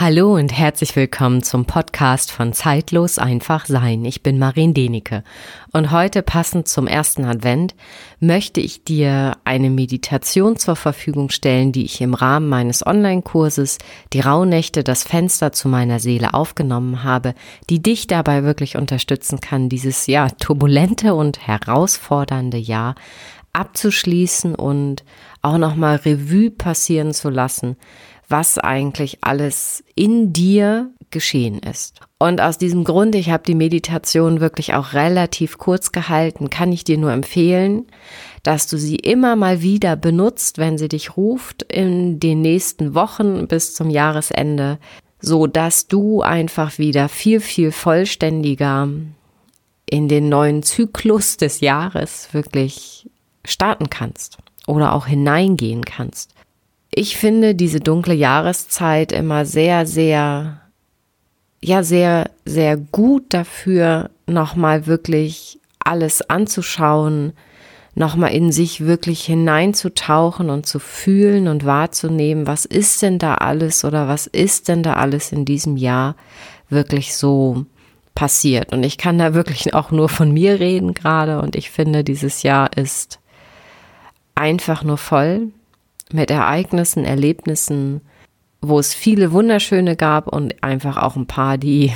Hallo und herzlich willkommen zum Podcast von Zeitlos einfach sein. Ich bin Marin Denike und heute passend zum ersten Advent möchte ich dir eine Meditation zur Verfügung stellen, die ich im Rahmen meines Online-Kurses Die Rauhnächte, das Fenster zu meiner Seele aufgenommen habe, die dich dabei wirklich unterstützen kann, dieses ja turbulente und herausfordernde Jahr abzuschließen und auch nochmal Revue passieren zu lassen, was eigentlich alles in dir geschehen ist. Und aus diesem Grund, ich habe die Meditation wirklich auch relativ kurz gehalten, kann ich dir nur empfehlen, dass du sie immer mal wieder benutzt, wenn sie dich ruft in den nächsten Wochen bis zum Jahresende, so dass du einfach wieder viel, viel vollständiger in den neuen Zyklus des Jahres wirklich starten kannst oder auch hineingehen kannst. Ich finde diese dunkle Jahreszeit immer sehr, sehr, ja, sehr, sehr gut dafür, nochmal wirklich alles anzuschauen, nochmal in sich wirklich hineinzutauchen und zu fühlen und wahrzunehmen, was ist denn da alles oder was ist denn da alles in diesem Jahr wirklich so passiert. Und ich kann da wirklich auch nur von mir reden gerade und ich finde, dieses Jahr ist einfach nur voll mit Ereignissen, Erlebnissen, wo es viele wunderschöne gab und einfach auch ein paar, die,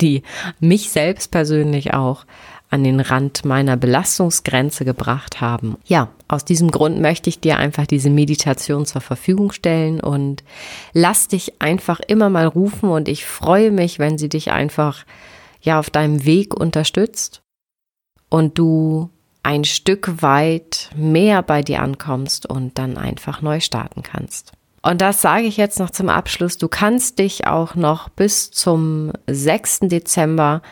die mich selbst persönlich auch an den Rand meiner Belastungsgrenze gebracht haben. Ja, aus diesem Grund möchte ich dir einfach diese Meditation zur Verfügung stellen und lass dich einfach immer mal rufen und ich freue mich, wenn sie dich einfach ja auf deinem Weg unterstützt und du ein Stück weit mehr bei dir ankommst und dann einfach neu starten kannst. Und das sage ich jetzt noch zum Abschluss. Du kannst dich auch noch bis zum 6. Dezember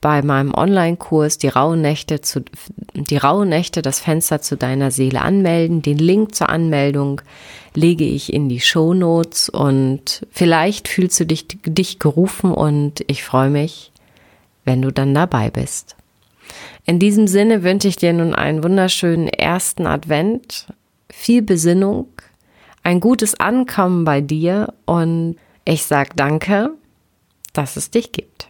bei meinem Online-Kurs die rauen Nächte zu, die rauen Nächte, das Fenster zu deiner Seele anmelden. Den Link zur Anmeldung lege ich in die Show Notes und vielleicht fühlst du dich, dich gerufen und ich freue mich, wenn du dann dabei bist. In diesem Sinne wünsche ich dir nun einen wunderschönen ersten Advent, viel Besinnung, ein gutes Ankommen bei dir und ich sage danke, dass es dich gibt.